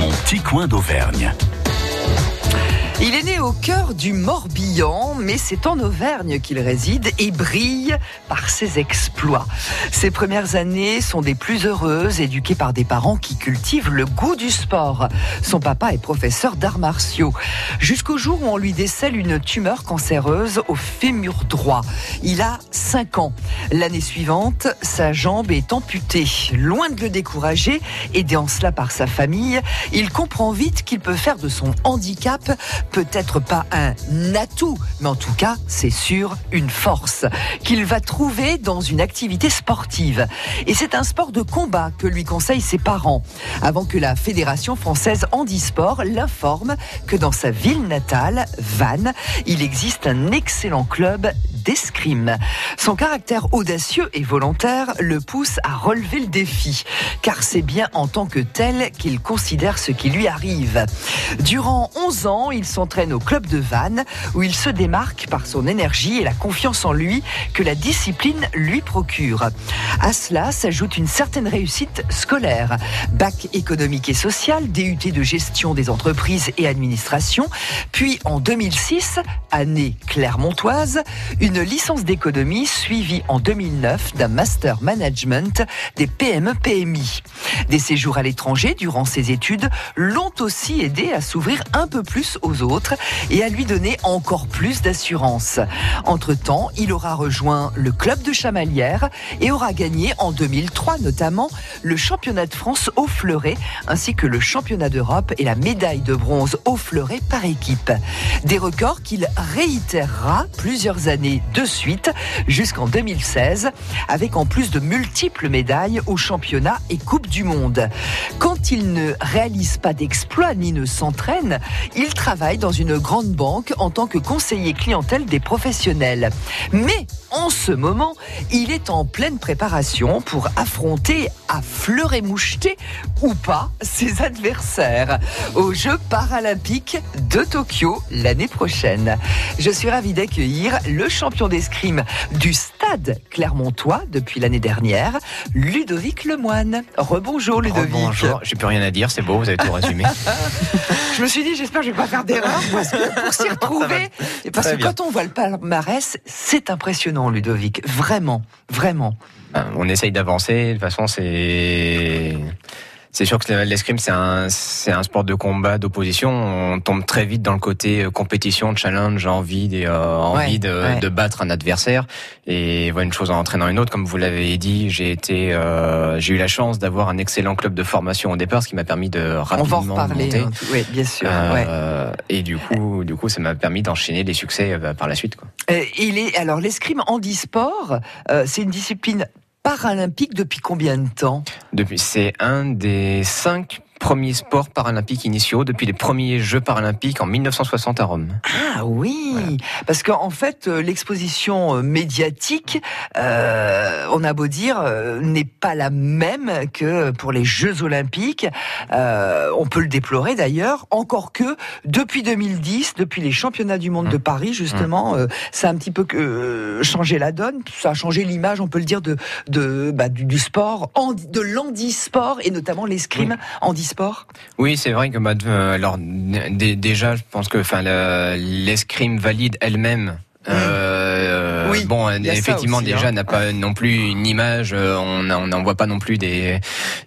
Mon petit coin d'Auvergne. Il est né au cœur du Morbihan, mais c'est en Auvergne qu'il réside et brille par ses exploits. Ses premières années sont des plus heureuses, éduquées par des parents qui cultivent le goût du sport. Son papa est professeur d'arts martiaux. Jusqu'au jour où on lui décèle une tumeur cancéreuse au fémur droit. Il a 5 ans. L'année suivante, sa jambe est amputée. Loin de le décourager, aidé en cela par sa famille, il comprend vite qu'il peut faire de son handicap peut-être pas un atout, mais en tout cas, c'est sûr, une force qu'il va trouver dans une activité sportive. Et c'est un sport de combat que lui conseillent ses parents, avant que la Fédération française handisport l'informe que dans sa ville natale, Vannes, il existe un excellent club d'escrime. Son caractère audacieux et volontaire le pousse à relever le défi, car c'est bien en tant que tel qu'il considère ce qui lui arrive. Durant 11 ans, il s'entraîne au club de Vannes, où il se démarque par son énergie et la confiance en lui que la discipline lui procure. À cela s'ajoute une certaine réussite scolaire. Bac économique et social, DUT de gestion des entreprises et administration, puis en 2006, année clermontoise, une licence d'économie suivie en 2009 d'un master management des PME-PMI. Des séjours à l'étranger durant ses études l'ont aussi aidé à s'ouvrir un peu plus aux et à lui donner encore plus d'assurance. Entre-temps, il aura rejoint le club de Chamalières et aura gagné en 2003 notamment le championnat de France au fleuret ainsi que le championnat d'Europe et la médaille de bronze au fleuret par équipe. Des records qu'il réitérera plusieurs années de suite jusqu'en 2016 avec en plus de multiples médailles aux championnats et Coupe du Monde. Quand il ne réalise pas d'exploits ni ne s'entraîne, il travaille dans une grande banque en tant que conseiller clientèle des professionnels. Mais en ce moment, il est en pleine préparation pour affronter à fleur et moucheté ou pas ses adversaires aux Jeux paralympiques de Tokyo l'année prochaine. Je suis ravie d'accueillir le champion d'escrime du stade clermontois depuis l'année dernière, Ludovic Lemoine. Rebonjour Ludovic. Bonjour, j'ai plus rien à dire, c'est beau, vous avez tout résumé. je me suis dit, j'espère que je vais pas faire parce que pour s'y retrouver, parce que quand on voit le palmarès, c'est impressionnant Ludovic, vraiment, vraiment. Ben, on essaye d'avancer, de toute façon c'est c'est sûr que l'escrime, c'est un, c'est un sport de combat, d'opposition. On tombe très vite dans le côté euh, compétition, challenge, envie, des, euh, envie de, de, battre un adversaire. Et voilà, une chose en entraînant une autre. Comme vous l'avez dit, j'ai été, euh, j'ai eu la chance d'avoir un excellent club de formation au départ, ce qui m'a permis de rapidement On va en reparler, monter. hein, oui, bien sûr. Euh, Et du coup, du coup, ça m'a permis d'enchaîner des succès par la suite. Quoi. Il est alors l'escrime handisport, c'est une discipline paralympique depuis combien de temps? Depuis, c'est un des cinq premiers sports paralympiques initiaux depuis les premiers Jeux paralympiques en 1960 à Rome. Ah oui, voilà. parce qu'en fait, euh, l'exposition euh, médiatique, euh, on a beau dire, n'est pas la même que pour les Jeux olympiques. Euh, on peut le déplorer d'ailleurs, encore que depuis 2010, depuis les championnats du monde mmh. de Paris, justement, mmh. ça a un petit peu changé la donne, ça a changé l'image, on peut le dire, de, de bah, du, du, sport, de l'handisport et notamment l'escrime mmh. handisport sport Oui, c'est vrai que bah, euh, alors déjà, je pense que l'escrime valide elle-même. Euh, oui, bon, effectivement, aussi, déjà hein. n'a pas non plus une image. euh, On n'en voit pas non plus des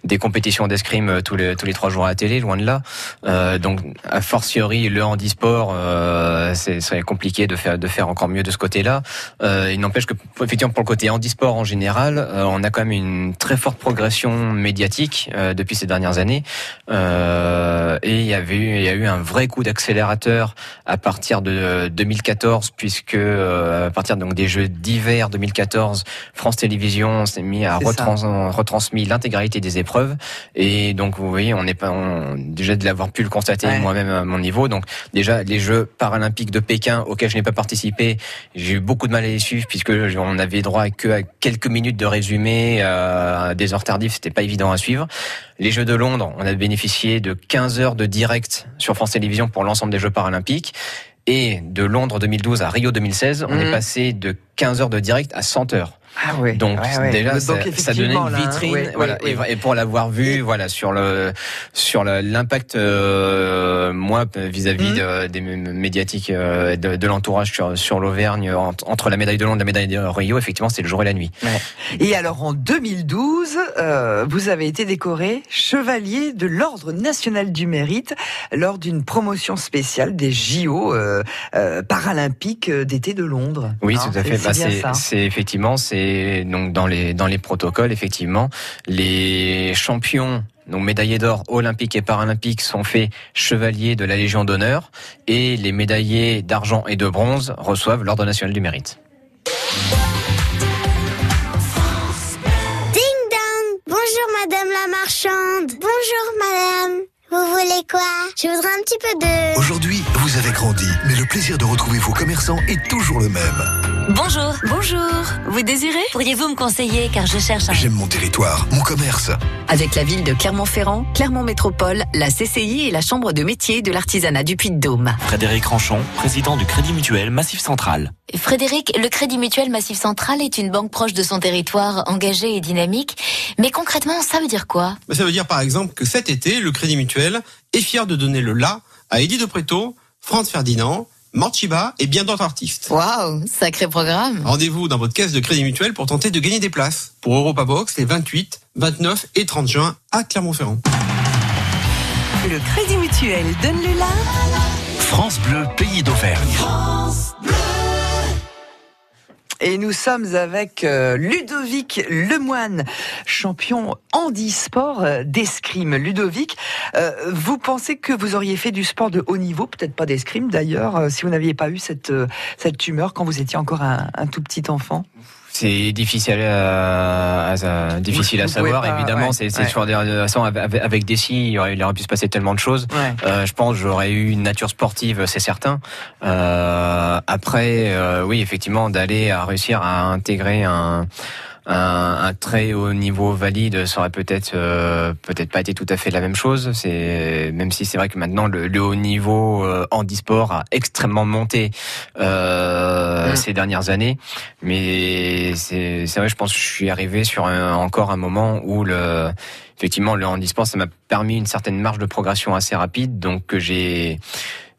des compétitions d'escrime euh, tous les tous les trois jours à la télé, loin de là. Euh, donc, a fortiori, le handisport, euh, c'est serait compliqué de faire de faire encore mieux de ce côté-là. Euh, il n'empêche que effectivement pour le côté handisport en général, euh, on a quand même une très forte progression médiatique euh, depuis ces dernières années. Euh, et il y avait eu, il y a eu un vrai coup d'accélérateur à partir de 2014, puisque euh, à partir donc des Jeux d'hiver 2014, France Télévisions s'est mis à retrans retransmis l'intégralité des épreuves. Et donc vous voyez, on n'est pas on, déjà de l'avoir pu le constater ouais. moi-même à mon niveau. Donc déjà les Jeux paralympiques de Pékin auxquels je n'ai pas participé, j'ai eu beaucoup de mal à les suivre puisque on avait droit que à quelques minutes de résumé, euh, à des heures tardives, c'était pas évident à suivre. Les Jeux de Londres, on a bénéficié de 15 heures de direct sur France Télévisions pour l'ensemble des Jeux paralympiques. Et de Londres 2012 à Rio 2016, on mmh. est passé de 15 heures de direct à 100 heures. Ah oui. Donc déjà, ça, donne une vitrine. voilà, et, pour l'avoir vu, voilà, sur le sur l'impact, euh, moi, vis-à-vis mmh. des médiatiques de, de l'entourage sur, sur l'Auvergne, entre la médaille de Londres et la médaille de Rio, effectivement, c'est le jour et la nuit. Et alors en 2012, euh, vous avez été décoré chevalier de l'Ordre national du mérite lors d'une promotion spéciale des JO euh, euh, paralympiques d'été de Londres. Oui, tout à fait. Bah, c'est effectivement, c'est donc dans les dans les protocoles, effectivement, les champions donc médaillés d'or olympiques et paralympiques sont faits chevaliers de la Légion d'honneur et les médaillés d'argent et de bronze reçoivent l'Ordre national du mérite. Madame la marchande. Bonjour, madame. Vous voulez quoi? Je voudrais un petit peu de... Aujourd'hui, vous avez grandi, mais le plaisir de retrouver vos commerçants est toujours le même. Bonjour. Bonjour. Vous désirez? Pourriez-vous me conseiller car je cherche un... J'aime mon territoire, mon commerce. Avec la ville de Clermont-Ferrand, Clermont Métropole, la CCI et la Chambre de métier de l'artisanat du Puy-de-Dôme. Frédéric Ranchon, président du Crédit Mutuel Massif Central. Frédéric, le Crédit Mutuel Massif Central est une banque proche de son territoire, engagée et dynamique. Mais concrètement, ça veut dire quoi? Ça veut dire par exemple que cet été, le Crédit Mutuel est fier de donner le la à Eddie de Préto, Franz Ferdinand, Morchiba et bien d'autres artistes. Waouh, sacré programme. Rendez-vous dans votre caisse de crédit mutuel pour tenter de gagner des places pour Europa Box les 28, 29 et 30 juin à Clermont-Ferrand. Le crédit mutuel donne le la. France Bleu, pays d'Auvergne. Et nous sommes avec euh, Ludovic Lemoine, champion handisport euh, d'escrime. Ludovic, euh, vous pensez que vous auriez fait du sport de haut niveau, peut-être pas d'escrime d'ailleurs, si vous n'aviez pas eu cette, cette tumeur quand vous étiez encore un tout petit enfant? C'est difficile à, difficile à savoir. Évidemment, c'est sur des avec, avec des si, il aurait, pu se passer tellement de choses. Euh, je pense j'aurais eu une nature sportive, c'est certain. Euh, après, euh, oui, effectivement, d'aller à réussir à intégrer un un, un, très haut niveau valide ça aurait peut-être euh, peut-être pas été tout à fait la même chose. C'est même si c'est vrai que maintenant le, le haut niveau euh, handisport a extrêmement monté euh, mmh. ces dernières années, mais c'est vrai, je pense que je suis arrivé sur encore un moment où le effectivement le handisport ça m'a permis une certaine marge de progression assez rapide, donc que j'ai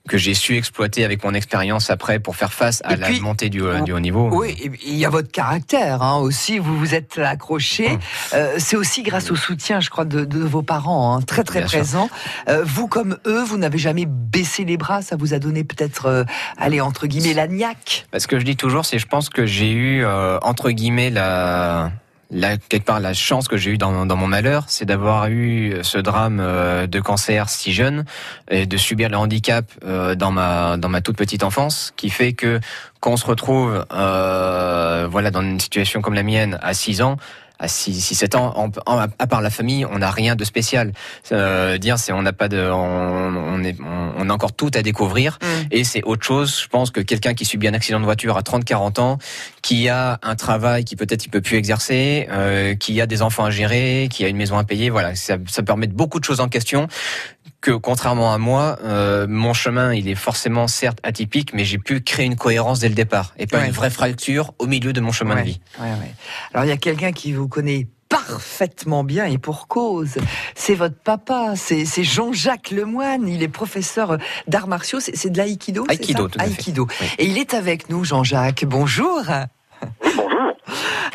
que j'ai su exploiter avec mon expérience après pour faire face à la montée du, du, haut niveau. Oui, il y a votre caractère hein, aussi. Vous vous êtes accroché. Hum. Euh, c'est aussi grâce au soutien, je crois, de, de vos parents, hein, très très présents. Euh, vous comme eux, vous n'avez jamais baissé les bras. Ça vous a donné peut-être, euh, allez entre guillemets, la niaque? Ce que je dis toujours, c'est je pense que j'ai eu euh, entre guillemets la la, quelque part la chance que j'ai eue dans, dans, mon malheur, c'est d'avoir eu ce drame euh, de cancer si jeune et de subir le handicap euh, dans ma dans ma toute petite enfance, qui fait que quand on se retrouve euh, voilà dans une situation comme la mienne à 6 ans, à 6, 7 ans, à part la famille, on n'a rien de spécial. Euh, dire, c'est on n'a pas de, on, est, on, a encore tout à découvrir, mm. et c'est autre chose. Je pense que quelqu'un qui subit un accident de voiture à 30-40 ans, qui a un travail qui peut-être il peut plus exercer, euh, qui a des enfants à gérer, qui a une maison à payer, voilà, ça, ça peut remettre beaucoup de choses en question que contrairement à moi, euh, mon chemin, il est forcément certes atypique, mais j'ai pu créer une cohérence dès le départ et pas une vraie fracture au milieu de mon chemin de vie. Alors il y a quelqu'un qui vous connaît parfaitement bien et pour cause. C'est votre papa, c'est Jean-Jacques Lemoine, il est professeur d'arts martiaux, c'est de l'aïkido Aïkido, tout à Aïkido. Et il est avec nous, Jean-Jacques. Bonjour. bonjour.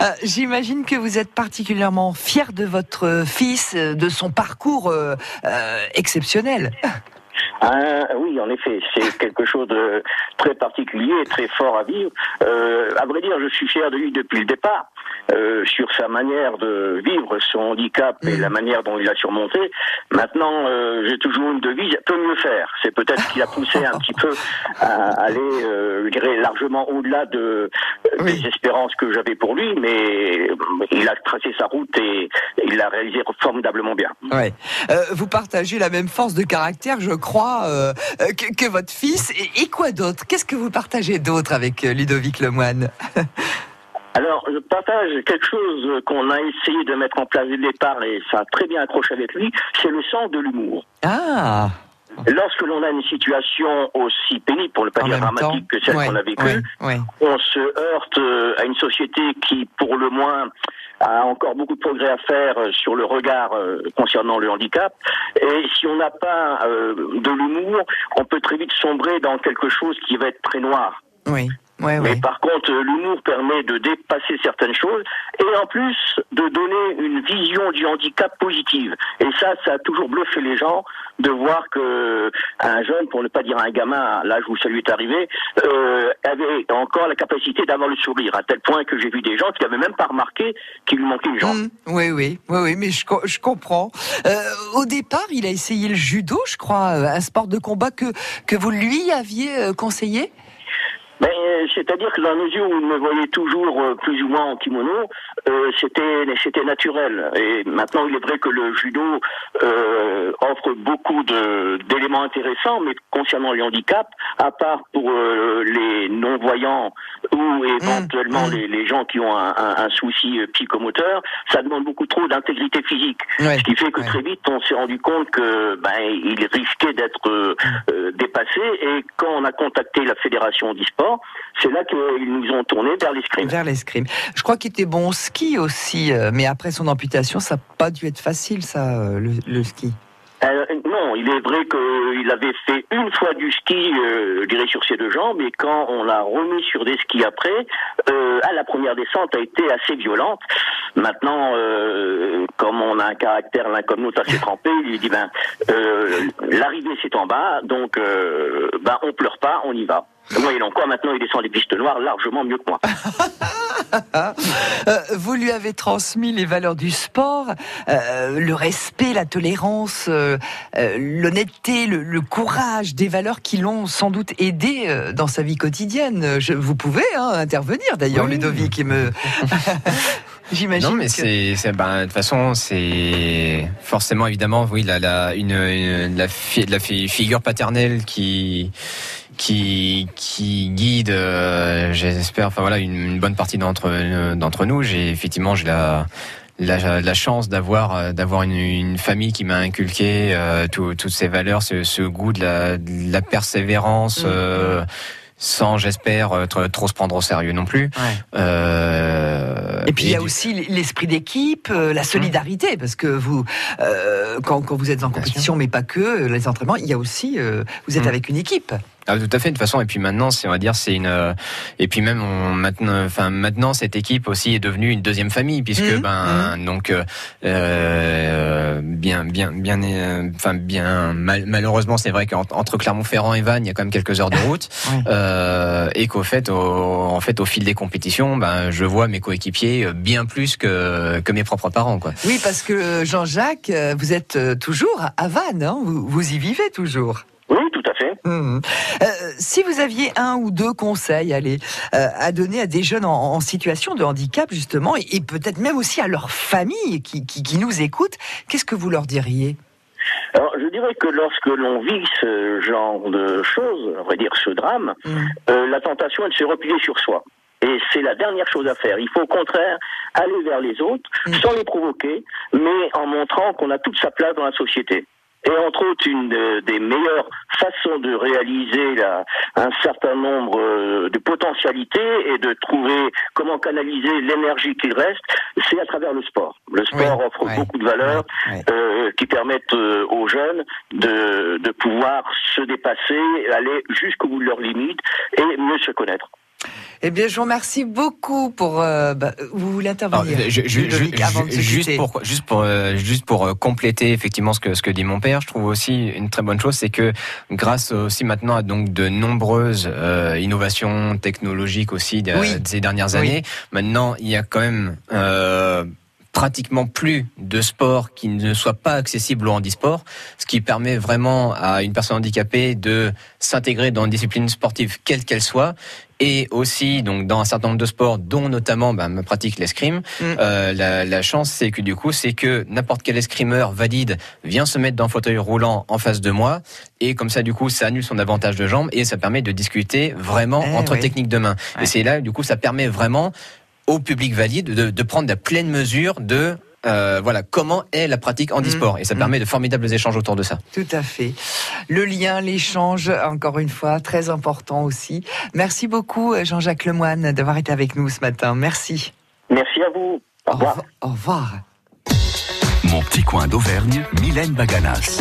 Euh, j'imagine que vous êtes particulièrement fier de votre fils, de son parcours euh, euh, exceptionnel. Ah, oui, en effet, c'est quelque chose de très particulier, très fort à vivre. à vrai dire, je suis fier de lui depuis le départ. Euh, sur sa manière de vivre son handicap et mm. la manière dont il a surmonté. Maintenant, euh, j'ai toujours une devise, peut mieux faire. C'est peut-être ce qui a poussé un petit peu à aller, euh, je dirais, largement au-delà de, des espérances que j'avais pour lui, mais il a tracé sa route et il l'a réalisé formidablement bien. Ouais. vous partagez la même force de caractère, je crois, que, que, votre fils. Et, et quoi d'autre? Qu'est-ce que vous partagez d'autre avec Ludovic Lemoine? Alors, je partage quelque chose qu'on a essayé de mettre en place dès le départ et ça a très bien accroché avec lui, c'est le sens de l'humour. Ah lorsque l'on a une situation aussi pénible, pour ne pas dire dramatique que celle qu'on a vécue, on se heurte euh, à une société qui, pour le moins, a encore beaucoup de progrès à faire euh, sur le regard euh, concernant le handicap. Et si on n'a pas de l'humour, on peut très vite sombrer dans quelque chose qui va être très noir. Oui. Mais par contre, l'humour permet de dépasser certaines choses et en plus de donner une vision du handicap positive. Et ça, ça a toujours bluffé les gens de voir que un jeune, pour ne pas dire un gamin, à l'âge où ça lui est arrivé, euh, avait encore la capacité d'avoir le sourire, à tel point que j'ai vu des gens qui n'avaient même pas remarqué qu'il lui manquait une jambe. Mmh. oui, oui, oui, oui, mais je, je comprends. Euh, au départ, il a essayé le judo, je crois, euh, un sport de combat que, que vous lui aviez euh, conseillé? Ben, c'est-à-dire que dans la mesure où il me voyait toujours euh, plus ou moins en kimono, euh, c'était c'était naturel. Et maintenant, il est vrai que le judo euh, offre beaucoup d'éléments intéressants, mais concernant les handicaps, à part pour euh, les non-voyants ou mmh, éventuellement mmh. Les, les, gens qui ont un, un, un, souci psychomoteur, ça demande beaucoup trop d'intégrité physique. ce qui fait que très vite, on s'est rendu compte que ben, il risquait d'être dépassé. Et quand on a contacté la fédération d'e-sport, c'est là qu'ils nous ont tourné vers l'escrime. Vers l'escrime. Je crois qu'il était bon au ski aussi, euh, mais après son amputation, ça n'a pas dû être facile, ça, euh, le ski. Euh, non, il est vrai qu'il avait fait une fois du ski, euh, je dirais sur ses deux jambes, et quand on l'a remis sur des skis après, euh, à la première descente a été assez violente. Maintenant, comme on a un caractère l'un comme l'autre assez trempé, il lui dit ben l'arrivée c'est en bas, donc ben on pleure pas, on y va. Moyennant quoi, maintenant il descend les pistes noires largement mieux que moi. Euh, vous lui avez transmis les valeurs du sport, euh, le respect, la tolérance, euh, l'honnêteté, le, courage, des valeurs qui l'ont sans doute aidé dans sa vie quotidienne. Je, vous pouvez hein, intervenir d'ailleurs, Ludovic, et me... J'imagine. Non, mais c'est, ben, de toute façon, c'est forcément évidemment, oui, la, la, une, la, la figure paternelle qui qui qui guide, euh, j'espère, enfin voilà, une, bonne partie d'entre euh, d'entre nous. J'ai effectivement, j'ai la la, la, chance d'avoir euh, d'avoir une, une, famille qui m'a inculqué euh, toutes ces valeurs, ce, ce goût de la, de la persévérance. Mmh sans, j'espère, trop, se prendre au sérieux non plus. Euh, et puis il y a aussi l'esprit d'équipe, la solidarité, parce que vous, quand, quand, vous êtes en compétition, mais pas que, les entraînements, il y a aussi, vous êtes mmh. avec une équipe. Ah, tout à fait. De toute façon, et puis maintenant, c'est on va dire, c'est une, et puis même on, maintenant, enfin maintenant, cette équipe aussi est devenue une deuxième famille puisque mmh. ben mmh. donc euh, bien, bien, bien, enfin bien, malheureusement, c'est vrai qu'entre Clermont-Ferrand et Vannes, il y a quand même quelques heures de route. Euh, et qu'au fait, au, en fait, au fil des compétitions, ben, je vois mes coéquipiers bien plus que, que mes propres parents. Quoi. Oui, parce que Jean-Jacques, vous êtes toujours à Vannes, hein vous, vous y vivez toujours. Tout à fait. Mmh. Euh, si vous aviez un ou deux conseils allez, euh, à donner à des jeunes en, en situation de handicap, justement, et, et peut-être même aussi à leur famille qui, qui, qui nous écoutent, qu'est-ce que vous leur diriez? Alors, je dirais que lorsque l'on vit ce genre de choses, on va dire ce drame, mmh. euh, la tentation est de se replier sur soi. Et c'est la dernière chose à faire. Il faut au contraire aller vers les autres, mmh. sans les provoquer, mais en montrant qu'on a toute sa place dans la société. Et entre autres, une des meilleures façons de réaliser la, un certain nombre euh, de potentialités et de trouver comment canaliser l'énergie qu'il reste, c'est à travers le sport. Le sport offre beaucoup de valeurs euh, qui permettent euh, aux jeunes de, de pouvoir se dépasser, aller jusqu'au bout de leurs limites et mieux se connaître. Eh bien, je vous remercie beaucoup pour. Euh, bah, vous voulez intervenir Juste pour juste pour euh, juste pour euh, compléter effectivement ce que ce que dit mon père, je trouve aussi une très bonne chose, c'est que grâce aussi maintenant à donc de nombreuses euh, innovations technologiques aussi de, ces dernières années, maintenant il y a quand même pratiquement plus de sport qui ne soit pas accessible au handisport, ce qui permet vraiment à une personne handicapée de s'intégrer dans une discipline sportive quelle qu'elle soit et aussi donc dans un certain nombre de sports, dont notamment bah, ma pratique l'escrime. Mm. Euh, la, la, chance, c'est que du coup, c'est que n'importe quel escrimeur valide vient se mettre dans un fauteuil roulant en face de moi, et comme ça, du coup, ça annule son avantage de jambe et ça permet de discuter vraiment eh entre techniques de main. Et c'est là, du coup, ça permet vraiment au public valide de, de prendre la pleine mesure de euh, voilà comment est la pratique handisport mm. et ça mm. permet de formidables échanges autour de ça. Tout à fait. le lien, l'échange, encore une fois, très important aussi. Merci beaucoup, Jean-Jacques Lemoine, d'avoir été avec nous ce matin. Merci. Merci à vous. Au revoir. Au revoir. Mon petit coin d'Auvergne, Mylène Baganas.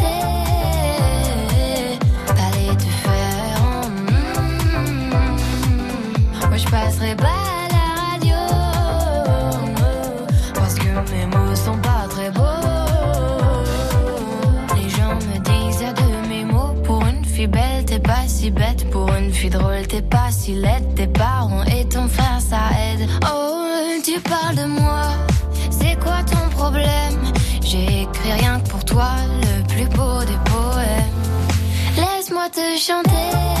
T'es pas si laide. Tes parents et ton frère, ça aide. Oh, tu parles de moi, c'est quoi ton problème? J'ai écrit rien que pour toi, le plus beau des poèmes. Laisse-moi te chanter.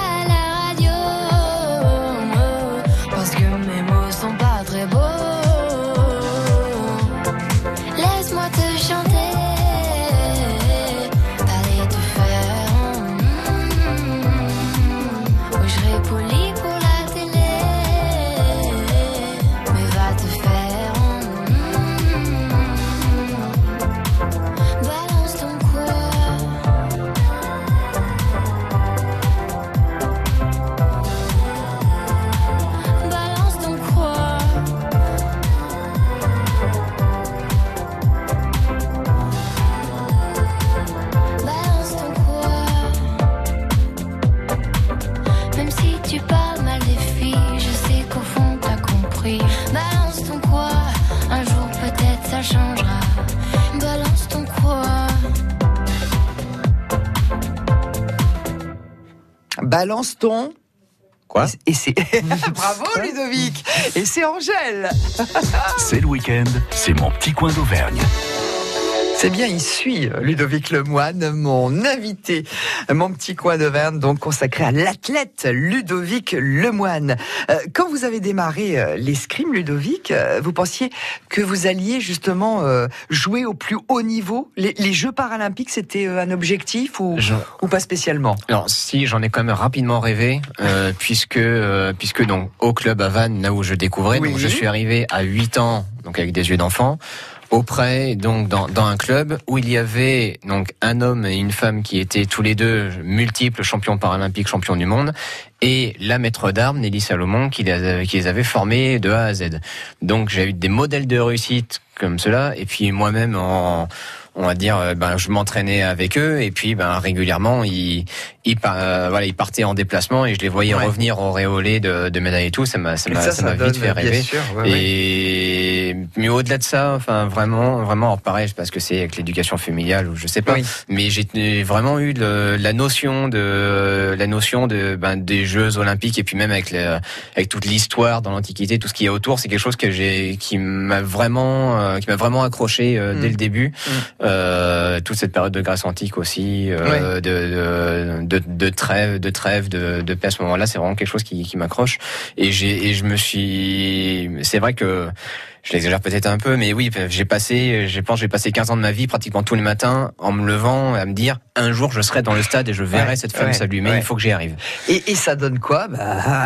Balance ton Quoi Et c'est bravo Ludovic. Et c'est Angèle. c'est le week-end. C'est mon petit coin d'Auvergne. C'est bien, il suit Ludovic Lemoine, mon invité, mon petit coin de Verne, donc consacré à l'athlète Ludovic Lemoine. Euh, quand vous avez démarré euh, l'escrime, Ludovic, euh, vous pensiez que vous alliez justement jouer au plus haut niveau? Les, Jeux paralympiques, c'était un objectif ou, ou pas spécialement? Alors si, j'en ai quand même rapidement rêvé, puisque puisque donc au club à Vannes, là où je découvrais, donc je suis arrivé à 8 ans, donc avec des yeux d'enfant auprès donc dans, dans, un club où il y avait donc un homme et une femme qui étaient tous les deux multiples champions paralympiques, champions du monde, et la maître d'armes Nelly Salomon qui les, qui les avait formés de A à Z. Donc j'ai eu des modèles de réussite comme cela, et puis moi-même en on va dire, euh, ben je m'entraînais avec eux et puis ben régulièrement ils ils, euh, voilà ils partaient en déplacement et je les voyais revenir auréolés de, de médailles et tout. Ça m'a ça m'a vite fait rêver. et mais au-delà de ça, enfin vraiment vraiment pareil parce que c'est avec l'éducation familiale ou je sais pas. Mais j'ai vraiment eu la notion de la notion de ben, des Jeux Olympiques et puis même avec avec toute l'histoire dans l'Antiquité, tout ce qui est autour, c'est quelque chose que j'ai qui m'a vraiment euh, qui m'a vraiment accroché dès mm. le début. Mm. Euh, toute cette période de Grèce antique aussi, euh, de, de, de, trêve, de trêve, de, de paix à ce moment-là, c'est vraiment quelque chose qui, qui m'accroche. Et j'ai, et je me suis, c'est vrai que je l'exagère peut-être un peu, mais oui, j'ai passé, je pense, j'ai passé 15 ans de ma vie pratiquement tous les matins en me levant à me dire un jour je serai dans le stade et je verrai cette femme s'allumer. Il faut que j'y arrive. Et, et, ça donne quoi? Bah,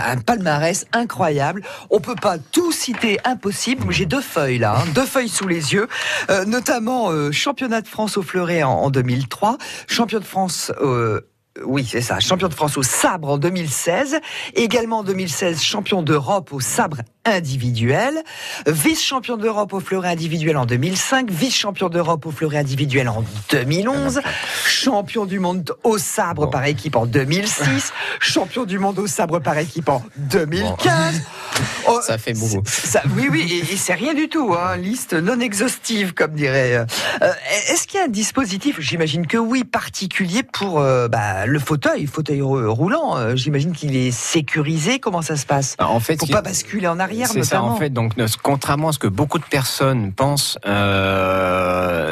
Un palmarès incroyable. On peut pas tout citer, impossible. J'ai deux feuilles là, hein, deux feuilles sous les yeux, euh, notamment euh, championnat de France au fleuret en, en 2003, champion de France. Euh, oui, c'est ça. Champion de France au sabre en 2016. Également en 2016, champion d'Europe au sabre individuel. Vice-champion d'Europe au fleuret individuel en 2005. Vice-champion d'Europe au fleuret individuel en 2011. Champion du monde au sabre par équipe en 2006. champion du monde au sabre par équipe en 2015. ça fait beaucoup. oui, oui, et, c'est rien du tout. Hein, liste non exhaustive, comme dirait. Euh, est-ce qu'il y a un dispositif, j'imagine que oui, particulier pour euh, bah, le fauteuil, fauteuil roulant euh, J'imagine qu'il est sécurisé. Comment ça se passe? En fait, pour pas basculer en arrière, C'est ça, en fait. Donc, contrairement à ce que beaucoup de personnes pensent,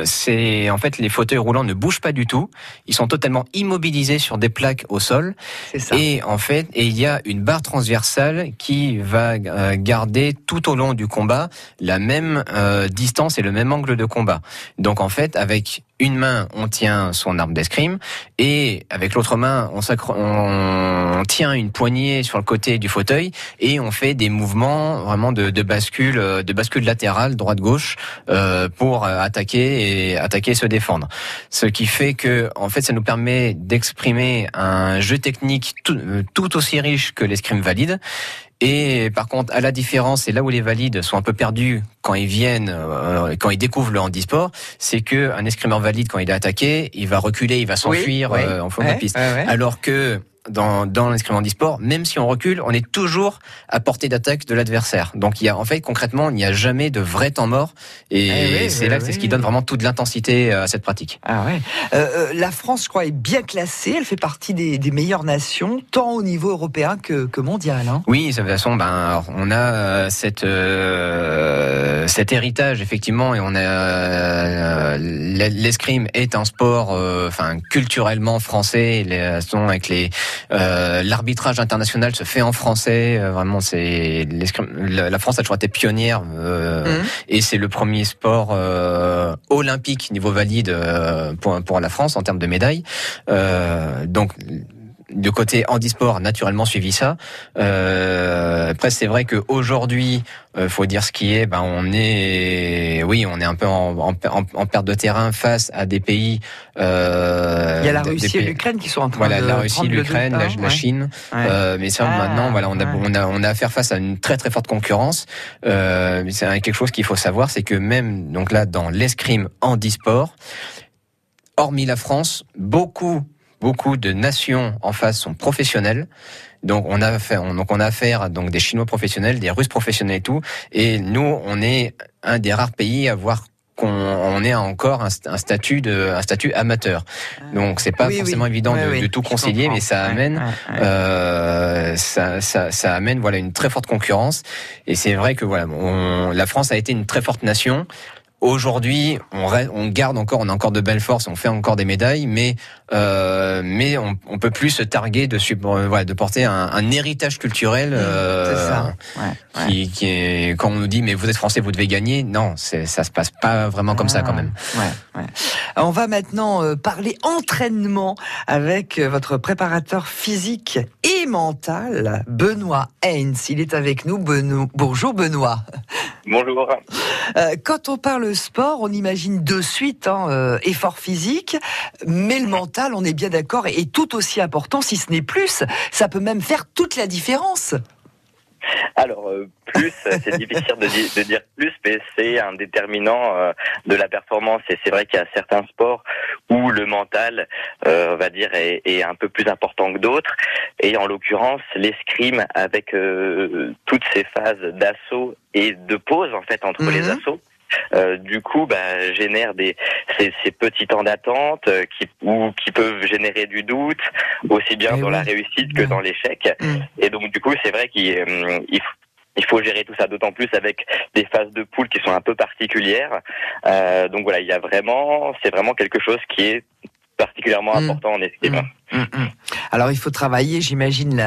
c'est en fait les fauteuils roulants ne bougent pas du tout. Ils sont totalement immobilisés sur des plaques au sol. Ça. Et en fait, et il y a une barre transversale qui va euh, garder tout au long du combat la même euh, distance et le même angle de combat. Donc en fait, avec une main, on tient son arme d'escrime et avec l'autre main, on, on, tient une poignée sur le côté du fauteuil et on fait des mouvements vraiment de, de bascule, de bascule latérale, droite-gauche, euh, pour attaquer et attaquer et se défendre. Ce qui fait que, en fait, ça nous permet d'exprimer un jeu technique tout, tout aussi riche que l'escrime valide et par contre, à la différence, et là où les valides sont un peu perdus quand ils viennent, euh, quand ils découvrent le handisport, c'est que un escrimeur valide, quand il est attaqué, il va reculer, il va s'enfuir euh, en fond de la piste. Alors que dans, dans l'inscription sport même si on recule, on est toujours à portée d'attaque de l'adversaire. Donc il y a en fait concrètement, il n'y a jamais de vrai temps mort et eh c'est là c'est ce qui donne vraiment toute l'intensité à cette pratique. Ah ouais. Euh, euh, la France, je crois, est bien classée. Elle fait partie des, des meilleures nations, tant au niveau européen que, que mondial. Hein. Oui, de toute façon, ben on a euh, cette euh, cet héritage effectivement et on a euh, l'escrime est un sport, enfin culturellement français, les, avec les euh, l'arbitrage international se fait en français. Euh, vraiment, c'est la France a toujours été pionnière euh, mmh. et c'est le premier sport olympique niveau valide pour pour la France en termes de médailles. donc de côté handisport naturellement suivi ça. Euh, après c'est vrai qu'aujourd'hui, euh, faut dire ce qui est, ben on est, oui, on est un peu en, en, en perte de terrain face à des pays. Euh, Il y a la Russie et l'Ukraine qui sont en train voilà, de la Russie, l'Ukraine, la, la, Chine. Euh, mais ça ah, maintenant, voilà, on a, on a on a à faire face à une très très forte concurrence. Euh, c'est quelque chose qu'il faut savoir, c'est que même donc là dans l'escrime handisport, hormis la France, beaucoup beaucoup de nations en face sont professionnelles. Donc on a affaire, donc on a affaire donc des Chinois professionnels, des Russes professionnels et tout. Et nous, on est un des rares pays à voir qu'on on ait encore un, statut de un statut amateur. Donc c'est pas forcément évident de, tout concilier, mais ça amène euh, ça, ça, ça, amène voilà une très forte concurrence. Et c'est vrai que voilà, on, la France a été une très forte nation. Aujourd'hui, on, on, garde encore, on a encore de belles forces, on fait encore des médailles, mais euh, mais on, on peut plus se targuer de, euh, de porter un, un héritage culturel. Euh, ça. Ouais, qui, qui, est quand on nous dit mais vous êtes français, vous devez gagner. Non, ça se passe pas vraiment comme ça quand même. On va maintenant euh, parler entraînement avec votre préparateur physique et mental, Benoît Heinz. Il est avec nous. Benoît. Bonjour Benoît. Bonjour. Euh, quand on parle sport, on imagine de suite hein, euh, effort physique, mais le mental, on est bien d'accord, est tout aussi important, si ce n'est plus. Ça peut même faire toute la différence. Alors euh, plus, c'est difficile de, dire plus, mais c'est un déterminant euh, de la performance. Et c'est vrai qu'il y a certains sports où le mental, euh, on va dire, est, un peu plus important que d'autres. Et en l'occurrence, l'escrime avec toutes ces phases d'assaut et de pause en fait entre les mhm. assauts. Euh, du coup, bah, génère des ces, petits temps d'attente euh, qui ou qui peuvent générer du doute aussi bien eh dans la réussite que dans l'échec. Mm. Et donc du coup, c'est vrai qu'il euh, il faut gérer tout ça, d'autant plus avec des phases de poule qui sont un peu particulières. donc voilà, il y a vraiment, c'est vraiment quelque chose qui est particulièrement mm. important en escrime. Mm, mm, Alors il faut travailler, j'imagine,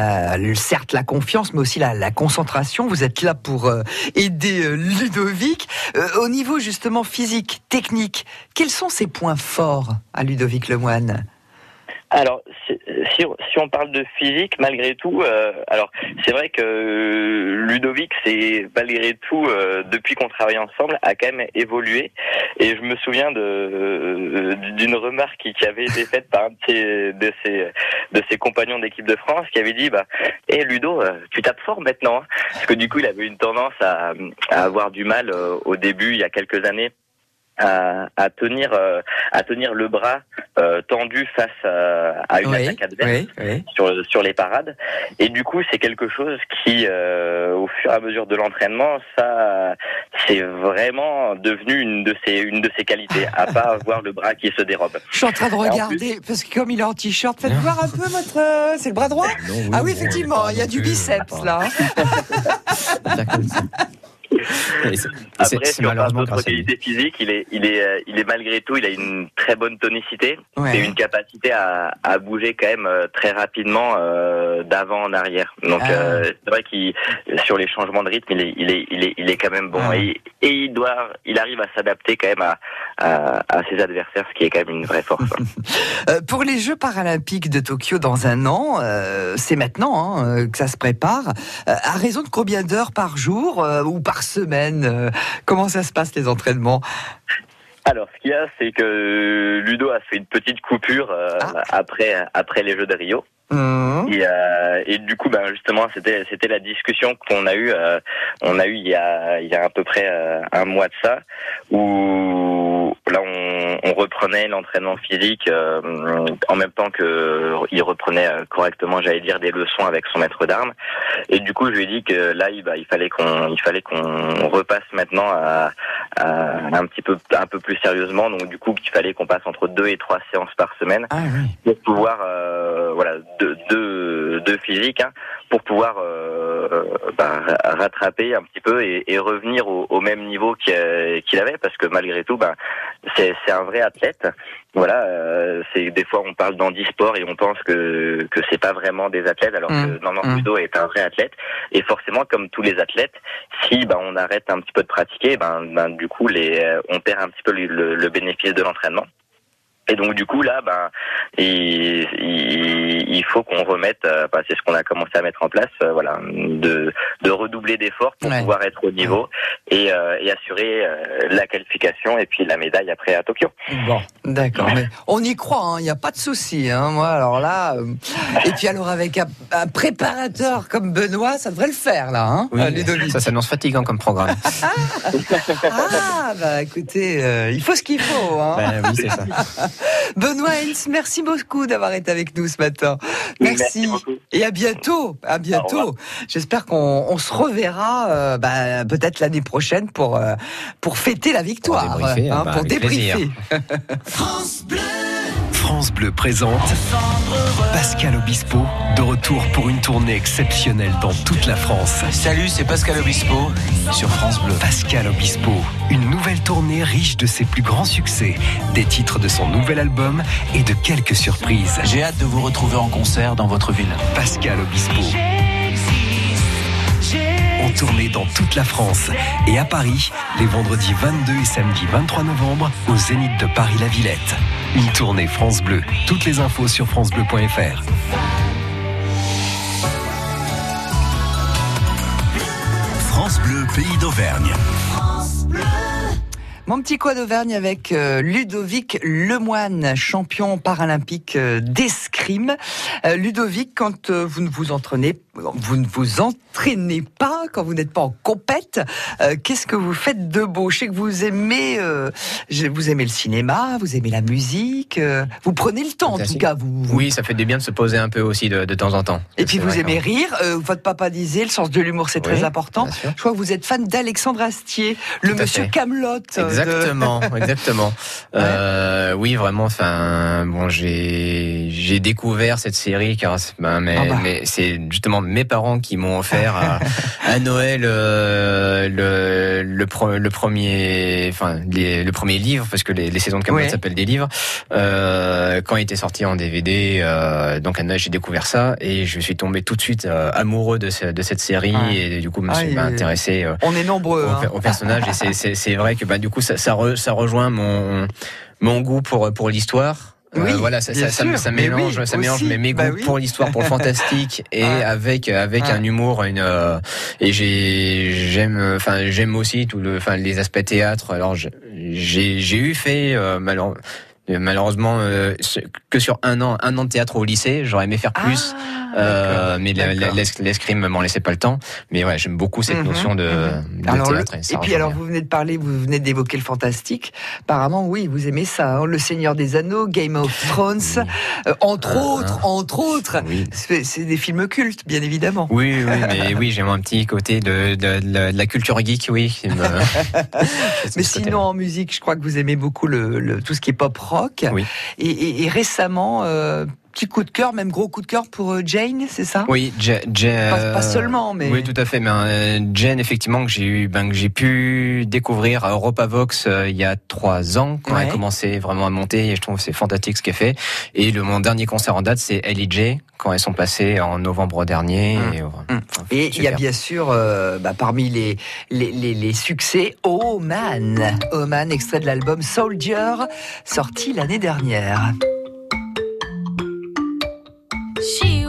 certes la confiance, mais aussi la, concentration. Vous êtes là pour euh, aider euh, Ludovic. Euh, au niveau justement physique, technique, quels sont ses points forts à Ludovic Lemoine alors, si, si, on parle de physique, malgré tout, euh, alors c'est vrai que Ludovic, c'est malgré tout, euh, depuis qu'on travaille ensemble, a quand même évolué. Et je me souviens de d'une remarque qui, avait été faite par un de ses, de ses, de ses compagnons d'équipe de France, qui avait dit, bah, hé Ludo, euh, tu tapes fort maintenant, hein. parce que du coup, il avait une tendance à, à avoir du mal au début, il y a quelques années à, à tenir euh, à tenir le bras euh, tendu face à, à une attaque adverse sur sur les parades et du coup c'est quelque chose qui euh, au fur et à mesure de l'entraînement ça c'est vraiment devenu une de ses une de ses qualités à pas avoir le bras qui se dérobe. Je suis en train de regarder parce que comme il est en t-shirt faites voir un peu votre c'est le bras droit Ah oui effectivement il y a du biceps là. Après, si on parle d'autres qualités physiques, il est, il est, euh, il est malgré tout, il a une très bonne tonicité et une capacité à, à, bouger quand même euh, très rapidement euh, d'avant en arrière. Donc ah. euh, c'est vrai qu'il sur les changements de rythme, il est, il est, il est, il est quand même bon ah. et, et, il doit, il arrive à s'adapter quand même à, à, à, ses adversaires, ce qui est quand même une vraie force. Pour les Jeux paralympiques de Tokyo dans un an, c'est maintenant hein, que ça se prépare. à raison de combien d'heures par jour ou par semaine euh, Comment ça se passe les entraînements? Alors, ce qu'il y a, c'est que Ludo a fait une petite coupure euh, ah. après après les Jeux de Rio. Mmh. Et, euh, et, du coup, ben justement, c'était c'était la discussion qu'on a eu on a eu il y a il y a à peu près un mois de ça où là on, on reprenait l'entraînement physique en même temps que il reprenait correctement, j'allais dire, des leçons avec son maître d'armes. Et du coup, je lui ai dit que là, il, bah, il fallait qu'on, il fallait qu'on repasse maintenant à, un petit peu, un peu plus sérieusement. Donc, du coup, qu'il fallait qu'on passe entre deux et trois séances par semaine ah, pour pouvoir, euh, voilà, deux, deux, deux physiques, hein, pour pouvoir euh, bah, rattraper un petit peu et, et revenir au, au, même niveau qu'il avait, parce que malgré tout, bah, c'est un vrai athlète. Voilà, euh, c'est des fois on parle d'handisport et on pense que que c'est pas vraiment des athlètes, alors que mmh. non, non, mmh. est un vrai athlète. Et forcément, comme tous les athlètes, si bah, on arrête un petit peu de pratiquer, ben, ben du coup, les, euh, on perd un petit peu le, le bénéfice de l'entraînement. Et donc du coup là, ben, il, il, faut qu'on remette, euh, c'est ce qu'on a commencé à mettre en place, euh, voilà, de, de redoubler d'efforts pour pouvoir être au niveau et, euh, et assurer la qualification et puis la médaille après à Tokyo. Bon, d'accord, mais on y croit, il hein, n'y a pas de souci. Hein, moi, alors là, et puis alors avec un, préparateur comme Benoît, ça devrait le faire là, hein, oui, Ça s'annonce fatigant comme programme. ah, bah écoutez, il faut ce qu'il faut. Hein. Ben, oui, c'est ça. Benoît Hens, merci beaucoup d'avoir été avec nous ce matin. Merci. et à bientôt. À bientôt. J'espère qu'on se reverra euh, bah, peut-être l'année prochaine pour, euh, pour fêter la victoire. Pour débriefer. Hein, bah, pour débriefer. France Bleu. France Bleu présente Pascal Obispo, de retour pour une tournée exceptionnelle dans toute la France. Salut, c'est Pascal Obispo sur France Bleu. Pascal Obispo, une nouvelle tournée riche de ses plus grands succès, des titres de son nouvel album et de quelques surprises. J'ai hâte de vous retrouver en concert dans votre ville. Pascal Obispo en tournée dans toute la France et à Paris les vendredis 22 et samedi 23 novembre au Zénith de Paris-La Villette. Une tournée France Bleu. Toutes les infos sur francebleu.fr. France Bleu, pays d'Auvergne. Mon petit coin d'Auvergne avec euh, Ludovic Lemoine, champion paralympique euh, d'escrime. Euh, Ludovic, quand vous ne vous entraînez, vous ne vous entraînez pas, quand vous n'êtes pas en compète, qu'est-ce que vous faites de beau? Je sais que vous aimez, vous aimez le cinéma, vous aimez la musique, vous prenez le temps en tout cas. Vous, Oui, ça fait du bien de se poser un peu aussi de, temps en temps. Et puis vous aimez rire. votre papa disait, le sens de l'humour c'est très important. Je crois que vous êtes fan d'Alexandre Astier, le Monsieur Camelot. Exactement, exactement. Euh, oui, vraiment. Enfin, bon, j'ai j'ai découvert cette série car ben, mais, ah bah. mais c'est justement mes parents qui m'ont offert à, Noël euh, le le, le, premier, enfin le premier livre parce que les, les saisons de Camelot s'appellent des livres. Euh, quand il était sorti en DVD, euh, donc à Noël j'ai découvert ça et je suis tombé tout de suite euh, amoureux de, de cette série et du coup me suis intéressé. Euh, on est nombreux au, hein. au personnage et c'est vrai que bah du coup ça ça, ça rejoint mon mon goût pour pour l'histoire. Euh, voilà, ça, ça, ça, mélange, ça mélange mes, bah goûts pour l'histoire, pour le fantastique, et avec avec un humour, une euh, et j'ai j'aime, enfin j'aime aussi tout le, enfin les aspects théâtre. Alors j'ai j'ai eu fait euh, malheureusement euh, que sur un an, un an de théâtre au lycée. J'aurais aimé faire plus. Ah. Euh, mais l'escrime m'en laissait pas le temps. Mais ouais, j'aime beaucoup cette mhm, notion de, mhm. théâtre. Et, puis alors, vous venez de parler, vous venez d'évoquer le fantastique. Apparemment, oui, vous aimez ça. Hein. le Seigneur des Anneaux, Game of Thrones, euh, entre ah, autres, ah. entre autres. C'est des films cultes, bien évidemment. Oui, oui, mais oui, j'ai un petit côté de, de, la culture geek, oui. mais sinon, en musique, je crois que vous aimez beaucoup le, tout ce qui est pop rock. Oui. Et, récemment, euh, petit coup de cœur, même gros coup de cœur pour euh, Jane, c'est ça? Oui, Jane. Pas, seulement, mais. Oui, tout à fait. Mais euh, Jane, effectivement, que j'ai eu, ben, que j'ai pu découvrir à Europa Vox euh, il y a trois ans, quand elle a commencé vraiment à monter. Et je trouve que c'est fantastique ce qu'elle fait. Et le mon dernier concert en date, c'est Ellie J quand elles sont passées en novembre dernier. Mmh. Et, mmh. il y a bien sûr, bah, parmi les, les, les, les, succès, Oh Man. Oh Man, extrait de l'album Soldier, sorti l'année dernière. She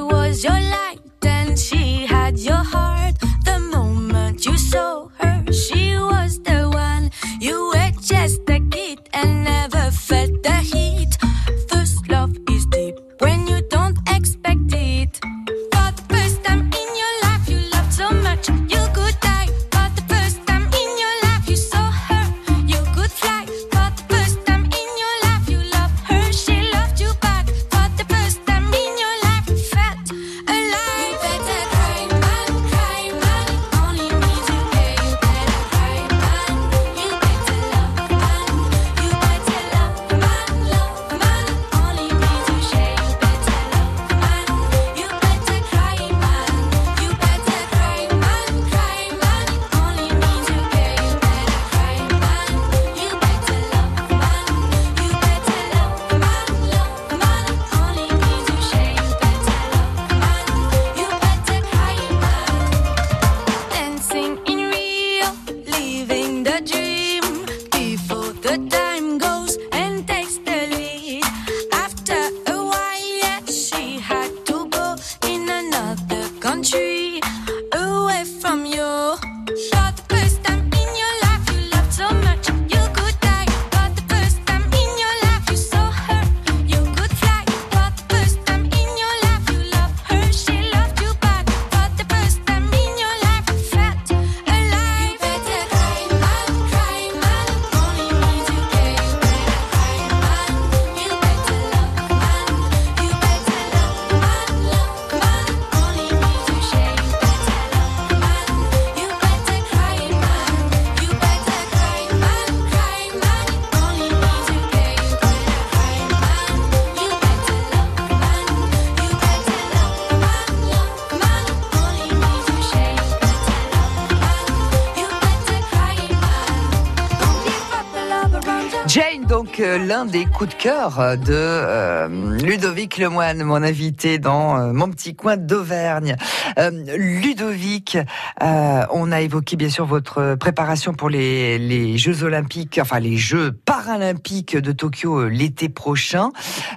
l'un des coups de cœur euh, de euh, Ludovic Lemoine, mon invité dans euh, mon petit coin d'Auvergne. Euh, Ludovic, on a évoqué bien sûr votre préparation pour les, les Jeux Olympiques, enfin les Jeux Paralympiques de Tokyo l'été prochain.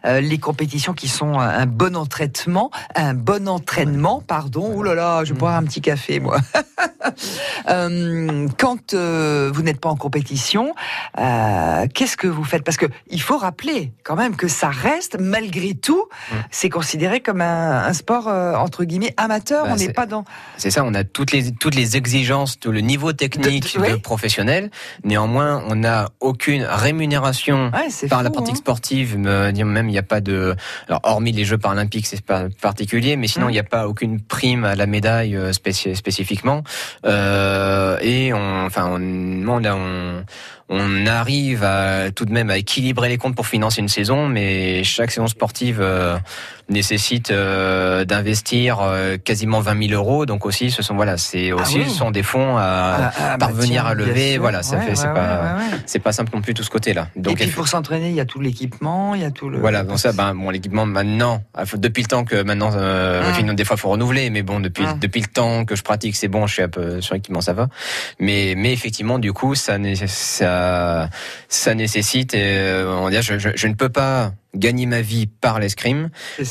Les compétitions qui sont un, bon entraînement, un bon entraînement, pardon. Ouh là là, je vais boire un petit café moi. Quand vous n'êtes pas en compétition, qu'est-ce que vous faites? Parce que il faut rappeler quand même que ça reste, malgré tout, c'est considéré comme un, un sport euh, entre guillemets amateur. Bah, on n'est pas dans. C'est ça, on a toutes les toutes les exigences, tout le niveau technique De- de, oui. professionnel. Néanmoins, on n'a aucune rémunération Ouais, par la fou, pratique hein. sportive. Même, il n'y a pas de, alors hormis les Jeux paralympiques, c'est pas particulier, mais sinon Mm. il n'y a pas aucune prime à la médaille euh, spéci- spécifiquement. Euh, et on, enfin, on, on, on on arrive à, tout de même à équilibrer les comptes pour financer une saison, mais chaque saison sportive nécessite d'investir quasiment 20 000 euros. Donc aussi, ce sont voilà, c'est ah aussi ce sont des fonds à ah, ah, bah parvenir à lever. Voilà, ça fait c'est pas c'est pas simple non plus tout ce côté-là. Donc et puis pour s'entraîner, il y a tout l'équipement, il y a tout le. Voilà, bon ça, ben bon l'équipement maintenant, depuis le temps que maintenant, euh, des fois faut renouveler, mais bon depuis depuis le temps que je pratique, c'est bon, je suis un peu sur l'équipement, ça va. Mais mais effectivement, du coup, ça ça ça nécessite, euh, on va dire, je, je, je ne peux pas gagner ma vie par l'escrime.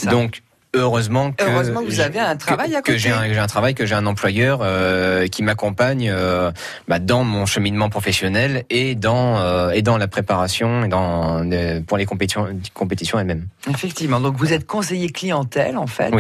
Donc Heureusement que, Heureusement que vous avez un travail à côté. Que j'ai un, un, travail, que j'ai un employeur euh, qui m'accompagne euh, bah, dans mon cheminement professionnel et dans euh, et dans la préparation et dans pour les compétitions compétitions elles-mêmes. Effectivement. Donc vous êtes conseiller clientèle en fait,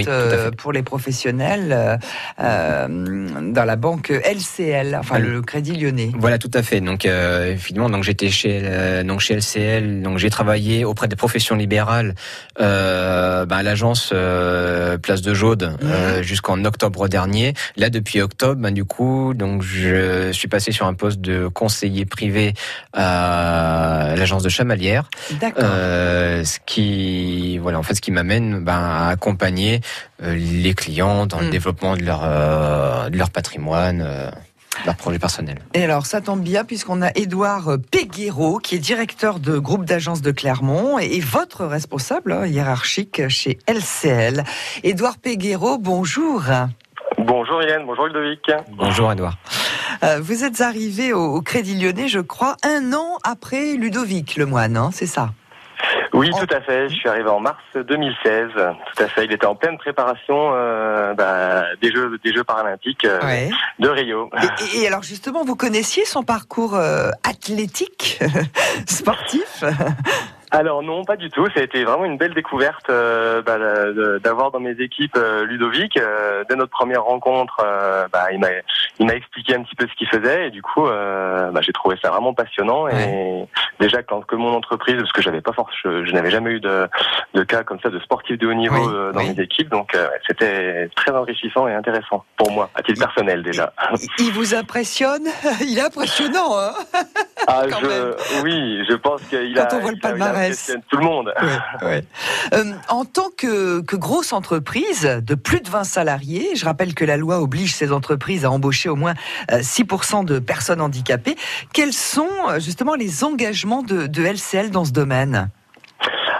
pour les professionnels dans la banque LCL, enfin le Crédit Lyonnais. Voilà, tout à fait. Donc effectivement, donc j'étais chez donc chez LCL, donc j'ai travaillé auprès des professions libérales bah, à l'agence euh, place de Jaude euh, jusqu'en octobre dernier. Là, depuis octobre, ben, du coup, donc je suis passé sur un poste de conseiller privé à l'agence de Chamalières. Euh, ce qui, voilà, en fait, ce qui m'amène ben, à accompagner les clients dans le hmm. développement de leur de leur patrimoine leur projet personnel. Et alors, ça tombe bien puisqu'on a Édouard Péguero, qui est directeur de groupe d'agence de Clermont et votre responsable hein, hiérarchique chez LCL. Édouard Péguero, bonjour. Bonjour Yann, bonjour Ludovic. Bonjour Edouard. Euh, vous êtes arrivé au, Crédit Lyonnais, je crois, un an après Ludovic Lemoine, hein, c'est ça? Oui, tout à fait. Je suis arrivé en mars 2016. Tout à fait. Il était en pleine préparation euh, bah, des Jeux des Jeux paralympiques euh, de Rio. Et, alors justement, vous connaissiez son parcours euh, athlétique, sportif? Alors non, pas du tout. Ça a été vraiment une belle découverte euh, bah, d'avoir dans mes équipes euh, Ludovic. Euh, dès notre première rencontre, bah, il m'a il m'a expliqué un petit peu ce qu'il faisait et du coup, bah, j'ai trouvé ça vraiment passionnant. Et déjà quand que mon entreprise, parce que j'avais pas force, je, n'avais jamais eu de, de cas comme ça de sportifs de haut niveau dans mes équipes, donc c'était très enrichissant et intéressant pour moi, à titre personnel déjà. Il vous impressionne? Il est impressionnant. Hein? Ah, je, oui, je pense qu'il a. Quand on voit le palmarès tout le monde. Euh, en tant que, grosse entreprise de plus de 20 salariés, je rappelle que la loi oblige ces entreprises à embaucher au moins 6% euh, de personnes handicapées. Quels sont euh, justement les engagements de, LCL dans ce domaine?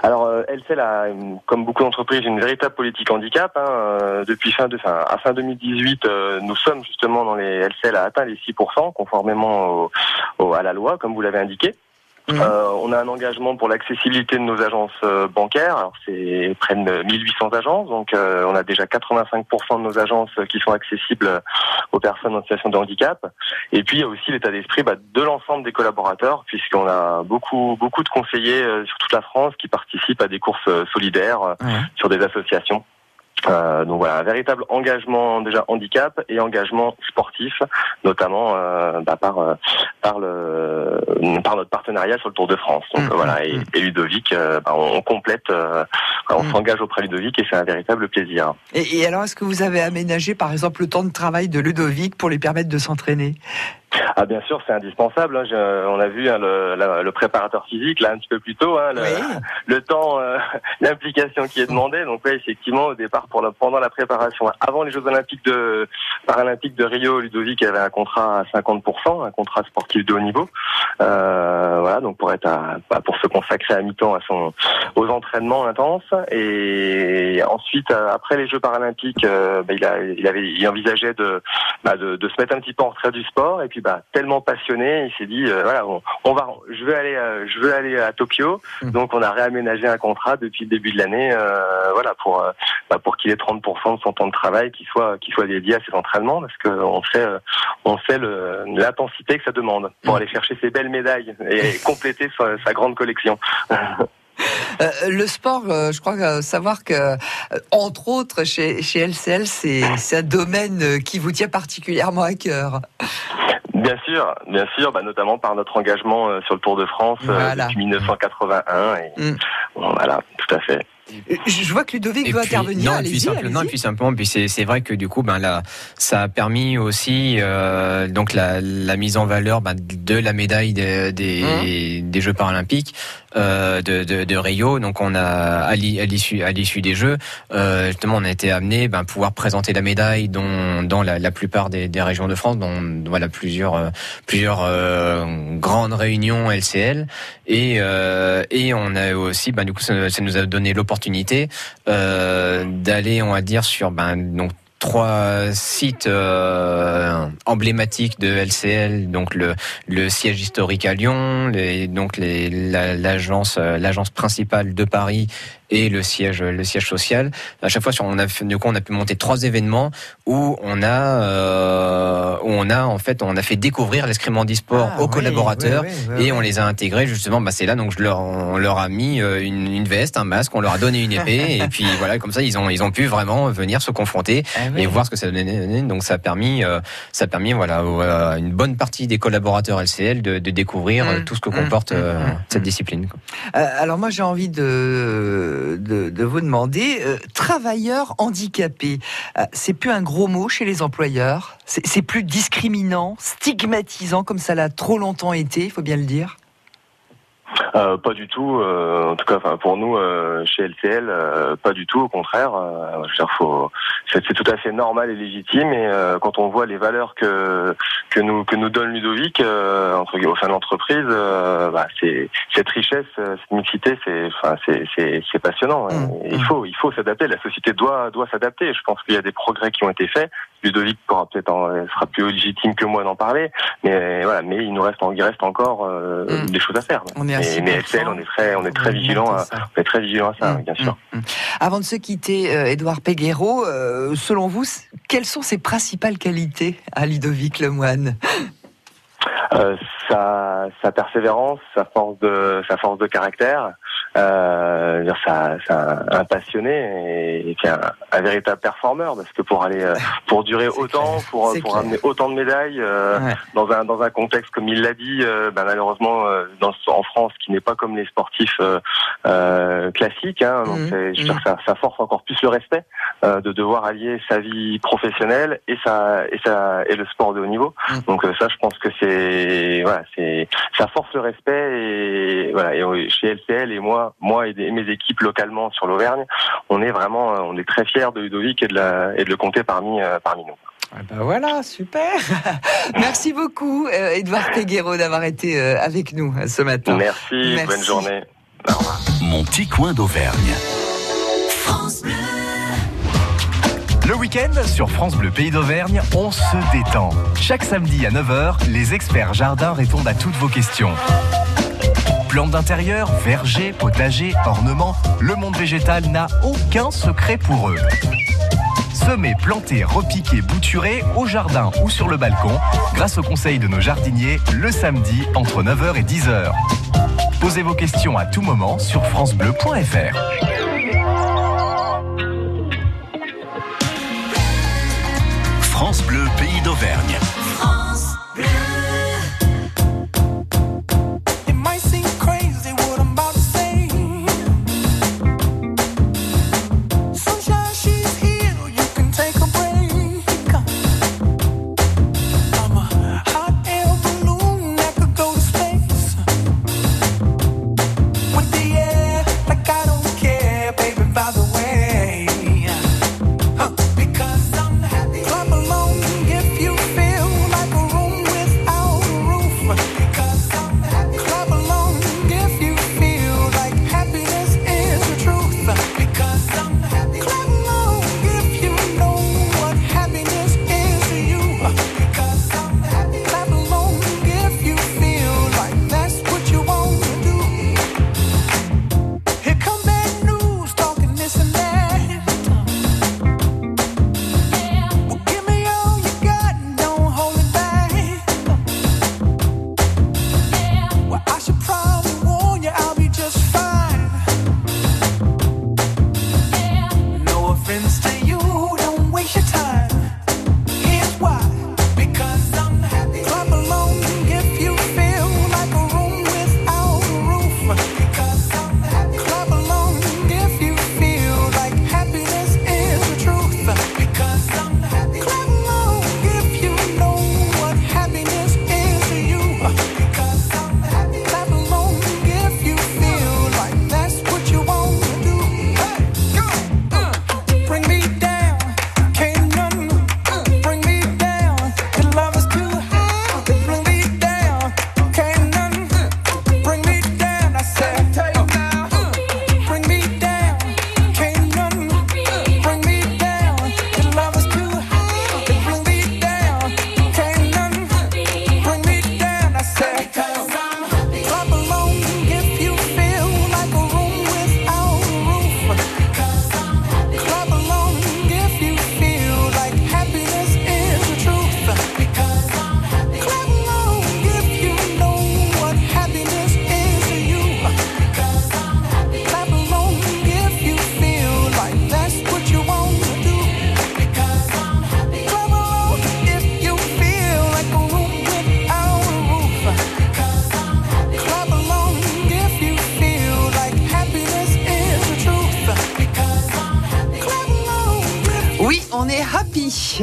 Alors, LCL a, comme beaucoup d'entreprises, une véritable politique handicap. Hein. Depuis fin de, fin, à fin 2018, nous sommes justement dans les LCL a atteint les 6%, conformément à la loi, comme vous l'avez indiqué. Mhm. Euh, on a un engagement pour l'accessibilité de nos agences euh, bancaires. Alors c'est près de 1800 agences, donc euh, on a déjà 85% de nos agences qui sont accessibles aux personnes en situation de handicap. Et puis il y a aussi l'état d'esprit bah, de l'ensemble des collaborateurs, puisqu'on a beaucoup beaucoup de conseillers sur toute la France qui participent à des courses solidaires sur des associations. Euh, donc voilà, un véritable engagement déjà handicap et engagement sportif, notamment euh, bah, par euh, par le par notre partenariat sur le Tour de France. Donc mmh, voilà, et, mmh. Ludovic, bah, on, complète, on s'engage auprès de Ludovic et c'est un véritable plaisir. Et, et alors, est-ce que vous avez aménagé, par exemple, le temps de travail de Ludovic pour lui permettre de s'entraîner? Ah bien sûr, c'est indispensable. Hein. on a vu hein, le, préparateur physique là un petit peu plus tôt, hein, le, temps, euh, l'implication qui est demandée. Donc oui, effectivement, au départ, pour pendant la préparation, avant les Jeux Olympiques de Paralympiques de Rio, Ludovic avait un contrat à 50%, un contrat sportif de haut niveau. Euh, voilà, donc pour être bah, pour se consacrer à mi-temps à son aux entraînements intenses. Et ensuite, euh, après les Jeux Paralympiques, bah, il, a, il avait il envisageait de, bah, de, de se mettre un petit peu en retrait du sport et puis bah, tellement passionné, il s'est dit euh, voilà, on, va, je veux aller, euh, je veux aller à Tokyo. Mmh. Donc on a réaménagé un contrat depuis le début de l'année, euh, voilà, pour bah, pour qu'il ait 30% de son temps de travail qui soit qui soit dédié à ses entraînements, parce qu'on sait on sait l'intensité que ça demande pour mmh. aller chercher ses belles médailles et compléter sa, grande collection. le sport, je crois savoir que, entre autres, chez, chez LCL, c'est un domaine qui vous tient particulièrement à cœur. Bien sûr, bien sûr, bah, notamment par notre engagement euh, sur le Tour de France euh, depuis 1981. Et, mm. voilà, tout à fait. Je vois que Ludovic veut intervenir. Non, et puis simplement, et puis simplement, puis c'est vrai que du coup, ben là, ça a permis aussi euh, donc la, la, mise en valeur ben, de la médaille des, des, mmh. des Jeux paralympiques euh, de, de, de, Rio. Donc on a à l'issue à l'issue des Jeux, euh, justement, on a été amené ben pouvoir présenter la médaille dans dans la, la plupart des, des, régions de France, dont voilà plusieurs euh, plusieurs euh, grandes réunions LCL et euh, et on a aussi ben du coup ça, ça nous a donné l'opportunité d'aller on va dire sur ben donc trois sites euh, emblématiques de LCL, donc le, siège historique à Lyon, les, donc l'agence l'agence principale de Paris et le siège le siège social. À chaque fois, on a du coup on a pu monter trois événements où on a euh, où on a en fait on a fait découvrir l'escrime e-sport ah, aux collaborateurs et on les a intégrés justement. Bah c'est là donc je leur on leur a mis euh, une, une, veste, un masque, on leur a donné une épée et puis voilà comme ça ils ont ils ont pu vraiment venir se confronter ah et voir ce que ça donnait. Donc ça a permis euh, ça a permis voilà euh, une bonne partie des collaborateurs LCL de, de découvrir mmh. tout ce que mmh. comporte mmh. cette discipline. alors moi j'ai envie de de, vous demander, euh, travailleur handicapé, euh, c'est plus un gros mot chez les employeurs, c'est plus discriminant, stigmatisant comme ça l'a trop longtemps été, il faut bien le dire euh, pas du tout. Euh, en tout cas, enfin pour nous euh, chez LCL, euh, pas du tout. Au contraire, c'est, tout à fait normal et légitime. Et quand on voit les valeurs que que nous que nous donne Ludovic entre au sein de l'entreprise, bah, c'est cette richesse, cette mixité, c'est enfin c'est passionnant. Mmh. il faut il faut s'adapter. La société doit doit s'adapter. Je pense qu'il y a des progrès qui ont été faits. Ludovic pourra peut-être sera plus légitime que moi d'en parler, mais voilà. Mais il nous reste il reste encore mmh. des choses à faire. On est mais Excel, on est très, on est très vigilant, à, on est très vigilant à ça, mm, bien sûr. Mm, mm. Avant de se quitter, euh, Edouard Peguero, euh, selon vous, quelles sont ses principales qualités à Ludovic Lemoine? Euh, sa, sa, persévérance, sa force de, sa force de caractère, euh, ça, ça, un passionné et, puis un, véritable performeur parce que pour aller, euh, pour durer autant, pour, pour amener autant de médailles euh, dans un dans un contexte comme il l'a dit, euh, ben, malheureusement dans, en France qui n'est pas comme les sportifs classiques, hein, donc mmh, je mmh. ça, ça, force encore plus le respect de devoir allier sa vie professionnelle et sa et sa et le sport de haut niveau. Mmh. Donc ça, je pense que c'est voilà, c'est ça force le respect et voilà et chez LCL et moi moi, et, mes équipes localement sur l'Auvergne, on est vraiment, euh, on est très fiers de Ludovic et de, la, et de le compter parmi, euh, parmi nous. Eh ben voilà, super. Merci beaucoup, euh, Edouard Peguero, d'avoir été avec nous ce matin. Merci, bonne journée. Mon petit coin d'Auvergne. Le week-end, sur France Bleu Pays d'Auvergne, on se détend. Chaque samedi à 9h, les experts jardins répondent à toutes vos questions. Plantes d'intérieur, verger, potager, ornements, le monde végétal n'a aucun secret pour eux. Semez, planter, repiquer, bouturer au jardin ou sur le balcon grâce au conseil de nos jardiniers le samedi entre 9h et 10h. Posez vos questions à tout moment sur francebleu.fr. France Bleu, pays d'Auvergne.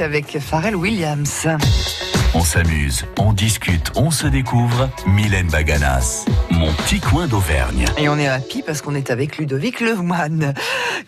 Avec Pharrell Williams. On s'amuse, on discute, on se découvre. Mylène Baganas, mon petit coin d'Auvergne. Et on est happy parce qu'on est avec Ludovic Lemoine,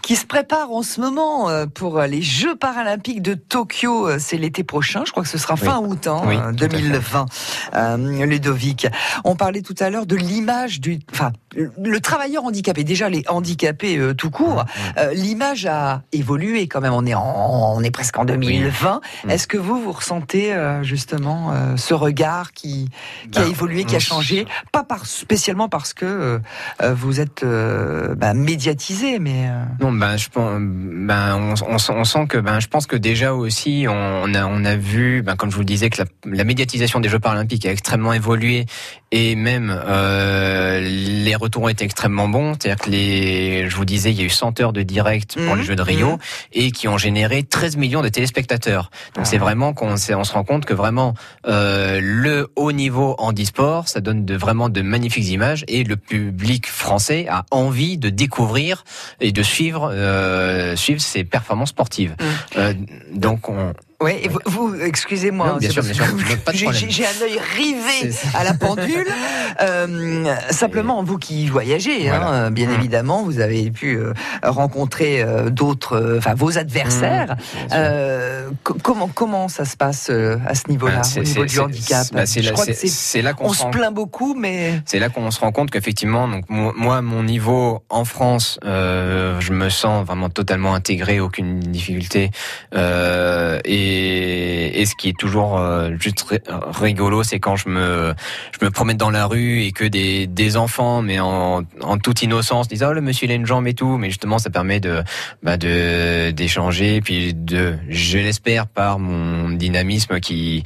qui se prépare en ce moment euh, pour les Jeux paralympiques de Tokyo. Euh, c'est l'été prochain, je crois que ce sera fin août, hein, 2020. Euh, Ludovic, on parlait tout à l'heure de l'image du, enfin, le travailleur handicapé. Déjà les handicapés tout court. L'image a évolué quand même. On est on est presque en 2020. Est-ce que vous vous ressentez justement euh, ce regard qui, qui a ben, évolué, qui a changé, pas par, spécialement parce que euh, euh, vous êtes ben, médiatisé, mais non, ben je pense, ben on, on, sent que ben je pense que déjà aussi on a on a vu, ben comme je vous le disais, que la, la médiatisation des Jeux paralympiques a extrêmement évolué et même euh, les retours ont été extrêmement bons. C'est-à-dire que les, je vous disais, il y a eu 100 heures de direct pour les mmh, Jeux de Rio mmh. et qui ont généré 13 millions de téléspectateurs. Donc c'est vraiment qu'on on se rend compte que vraiment euh, le haut niveau en e-sport, ça donne de vraiment de magnifiques images et le public français a envie de découvrir et de suivre euh, suivre ces performances sportives. Mmh. Euh, donc on, oui, et vous, excusez-moi, j'ai un œil rivé à la pendule. euh, simplement, vous qui voyagez, hein, bien mmh. évidemment, vous avez pu euh, rencontrer euh, d'autres, euh, enfin vos adversaires. Mmh, comment comment ça se passe à ce niveau-là, au niveau du handicap bah, C'est là, qu'on se, plaint beaucoup, mais c'est là qu'on se rend compte qu'effectivement, donc moi, mon niveau en France, je me sens vraiment totalement intégré, aucune difficulté et et, ce qui est toujours euh, juste rigolo, c'est quand je me je me promène dans la rue et que des, des enfants, mais en, en toute innocence, disent oh le monsieur il a une jambe et tout, mais justement ça permet de bah, de d'échanger, puis de je l'espère par mon dynamisme qui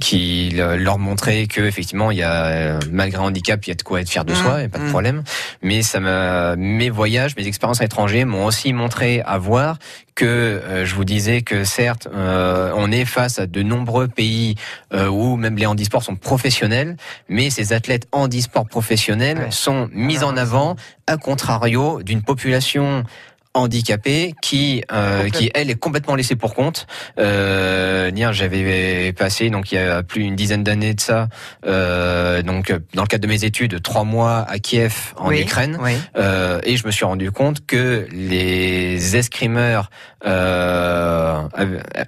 qui leur montrait que effectivement il y a malgré un handicap il y a de quoi être fier de mmh, soi et pas de mmh. problème. Mais ça m'a mes voyages mes expériences à l'étranger m'ont aussi montré à voir que euh, je vous disais que certes euh, on est face à de nombreux pays euh, où même les handisports sont professionnels mais ces athlètes handisports professionnels sont mis en avant à contrario d'une population handicapée qui euh, qui elle est complètement laissée pour compte. Euh, j'avais passé donc il y a plus d'une dizaine d'années de ça, euh, donc dans le cadre de mes études, trois mois à Kiev en Ukraine, euh, et je me suis rendu compte que les escrimeurs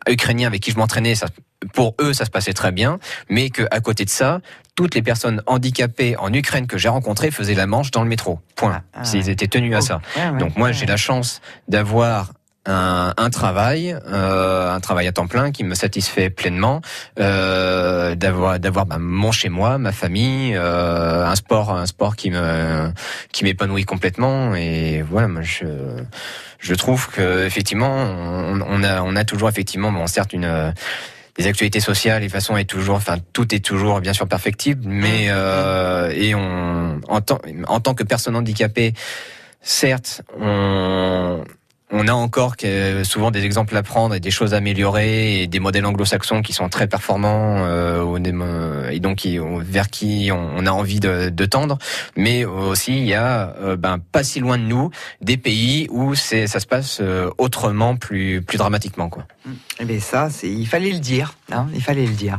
ukrainiens avec qui je m'entraînais, ça pour eux, ça se passait très bien, mais que à côté de ça, toutes les personnes handicapées en Ukraine que j'ai rencontrées faisaient la manche dans le métro. Point. Ah, Ils étaient tenus à oh. ça. Donc moi, j'ai la chance d'avoir un, un, travail, euh, un travail à temps plein qui me satisfait pleinement, euh, d'avoir d'avoir bah, mon chez moi, ma famille, euh, un sport, un sport qui me qui m'épanouit complètement et voilà, moi je je trouve que effectivement on, on a on a toujours effectivement bon certes une les actualités sociales, les façons est toujours, enfin tout est toujours bien sûr perfectible, mais mmh. euh, et on en tant en tant que personne handicapée, certes, on on a encore souvent des exemples à prendre et des choses à améliorer et des modèles anglo-saxons qui sont très performants euh, et donc vers qui on, a envie de, tendre. Mais aussi il y a euh, ben, pas si loin de nous des pays où ça se passe euh, autrement, plus plus dramatiquement quoi. Eh bien ça, il fallait le dire, hein, il fallait le dire.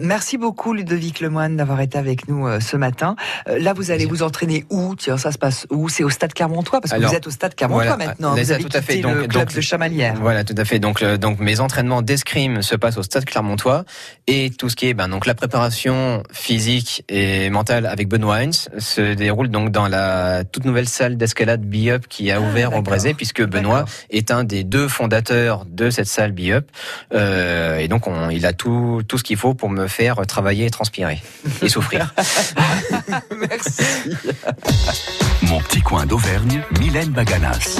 merci beaucoup Ludovic Lemoine d'avoir été avec nous ce matin. là vous allez vous entraîner où Tiens, ça se passe où? C'est au Stade Clermontois parce que vous êtes au Stade Clermontois maintenant. Vous tout à fait. Donc, le club de Chamalières. Voilà, tout à fait. Donc, euh, donc mes entraînements d'escrime se passent au Stade Clermontois et tout ce qui est ben, donc la préparation physique et mentale avec Benoît Heinz se déroule donc dans la toute nouvelle salle d'escalade B-Up qui a ah, ouvert au Brésil puisque Benoît est un des deux fondateurs de cette salle B-Up euh, et donc on, il a tout tout ce qu'il faut pour me faire travailler et transpirer et souffrir. Merci. Mon petit coin d'Auvergne, Mylène Baganas.